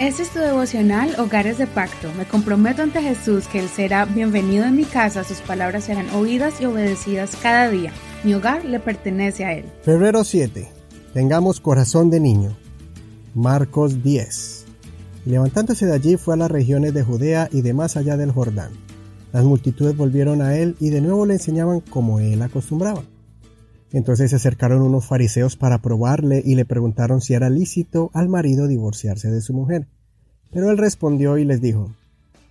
Este es tu devocional Hogares de Pacto. Me comprometo ante Jesús que Él será bienvenido en mi casa, sus palabras serán oídas y obedecidas cada día. Mi hogar le pertenece a Él. Febrero 7. Tengamos corazón de niño. Marcos 10. Y levantándose de allí fue a las regiones de Judea y de más allá del Jordán. Las multitudes volvieron a él y de nuevo le enseñaban como él acostumbraba. Entonces se acercaron unos fariseos para probarle y le preguntaron si era lícito al marido divorciarse de su mujer. Pero él respondió y les dijo,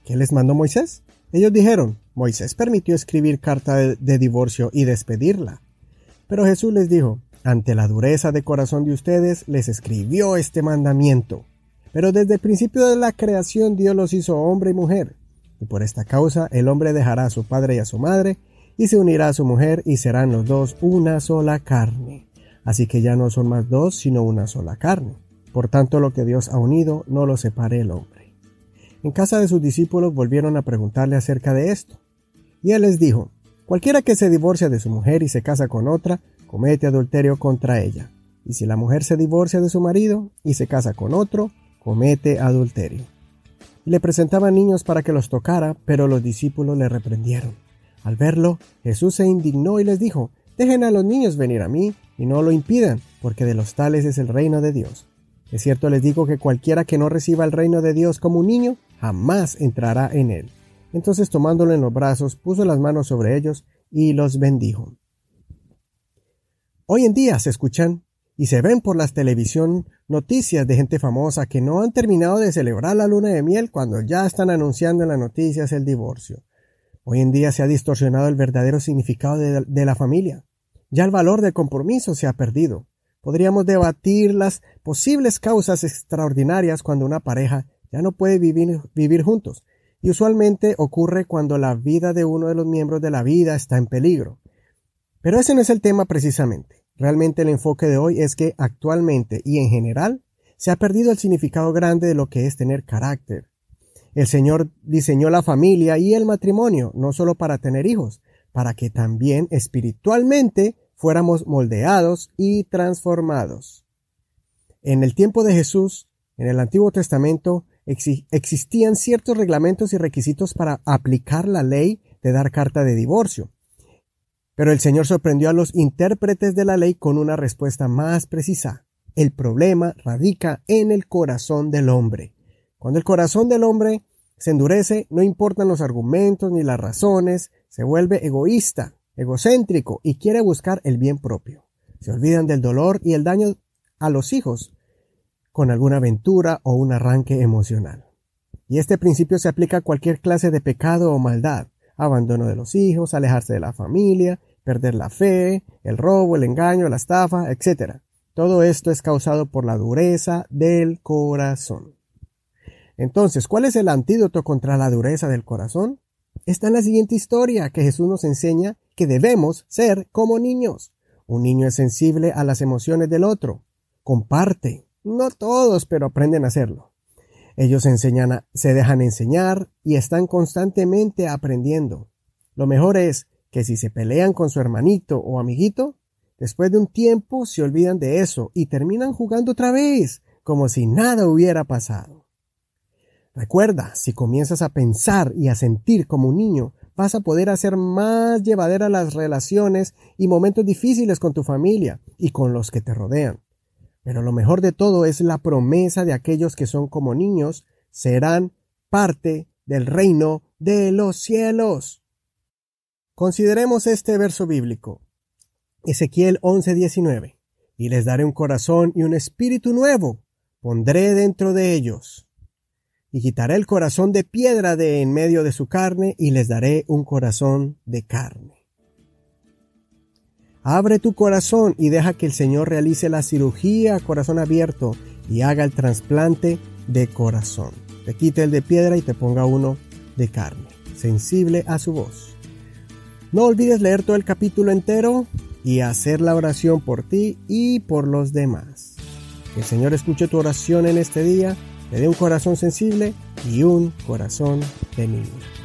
¿qué les mandó Moisés? Ellos dijeron, Moisés permitió escribir carta de, de, divorcio y despedirla. Pero Jesús les dijo, ante la dureza de corazón de ustedes les escribió este mandamiento. Pero desde el principio de la creación Dios los hizo hombre y mujer. Y por esta causa el hombre dejará a su padre y a su madre y se unirá a su mujer y serán los dos una sola carne. Así que ya no son más dos, sino una sola carne. Por tanto, lo que Dios ha unido, no lo separe el hombre. En casa de sus discípulos volvieron a preguntarle acerca de esto. Y él les dijo, cualquiera que se divorcia de su mujer y se casa con otra, comete adulterio contra ella. Y si la mujer se divorcia de su marido y se casa con otro, comete adulterio. Y le presentaban niños para que los tocara, pero los discípulos le reprendieron. Al verlo, Jesús se indignó y les dijo, Dejen a los niños venir a mí y no lo impidan, porque de los tales es el reino de Dios. Es cierto les digo que cualquiera que no reciba el reino de Dios como un niño, jamás entrará en él. Entonces tomándolo en los brazos, puso las manos sobre ellos y los bendijo. Hoy en día se escuchan y se ven por las televisión noticias de gente famosa que no han terminado de celebrar la luna de miel cuando ya están anunciando en las noticias el divorcio. Hoy en día se ha distorsionado el verdadero significado de, la familia. Ya el valor del compromiso se ha perdido. Podríamos debatir las posibles causas extraordinarias cuando una pareja ya no puede vivir, vivir juntos. Y usualmente ocurre cuando la vida de uno de los miembros de la vida está en peligro. Pero ese no es el tema precisamente. Realmente el enfoque de hoy es que actualmente y en general se ha perdido el significado grande de lo que es tener carácter, el Señor diseñó la familia y el matrimonio no solo para tener hijos, para que también espiritualmente fuéramos moldeados y transformados. En el tiempo de Jesús, en el Antiguo Testamento, existían ciertos reglamentos y requisitos para aplicar la ley de dar carta de divorcio. Pero el Señor sorprendió a los intérpretes de la ley con una respuesta más precisa. El problema radica en el corazón del hombre. Cuando el corazón del hombre se endurece, no importan los argumentos ni las razones, se vuelve egoísta, egocéntrico y quiere buscar el bien propio. Se olvidan del dolor y el daño a los hijos con alguna aventura o un arranque emocional. Y este principio se aplica a cualquier clase de pecado o maldad, abandono de los hijos, alejarse de la familia, perder la fe, el robo, el engaño, la estafa, etc. Todo esto es causado por la dureza del corazón. Entonces, ¿cuál es el antídoto contra la dureza del corazón? Está en la siguiente historia que Jesús nos enseña que debemos ser como niños. Un niño es sensible a las emociones del otro. Comparte. No todos, pero aprenden a hacerlo. Ellos enseñan se dejan enseñar y están constantemente aprendiendo. Lo mejor es que si se pelean con su hermanito o amiguito, después de un tiempo se olvidan de eso y terminan jugando otra vez, como si nada hubiera pasado. Recuerda, si comienzas a pensar y a sentir como un niño, vas a poder hacer más llevadera las relaciones y momentos difíciles con tu familia y con los que te rodean. Pero lo mejor de todo es la promesa de aquellos que son como niños serán parte del reino de los cielos. Consideremos este verso bíblico. Ezequiel 11:19. Y les daré un corazón y un espíritu nuevo. Pondré dentro de ellos y quitaré el corazón de piedra de en medio de su carne y les daré un corazón de carne. Abre tu corazón y deja que el Señor realice la cirugía a corazón abierto y haga el trasplante de corazón. Te quite el de piedra y te ponga uno de carne, sensible a su voz. No olvides leer todo el capítulo entero y hacer la oración por ti y por los demás. Que el Señor escuche tu oración en este día le dé un corazón sensible y un corazón de niño.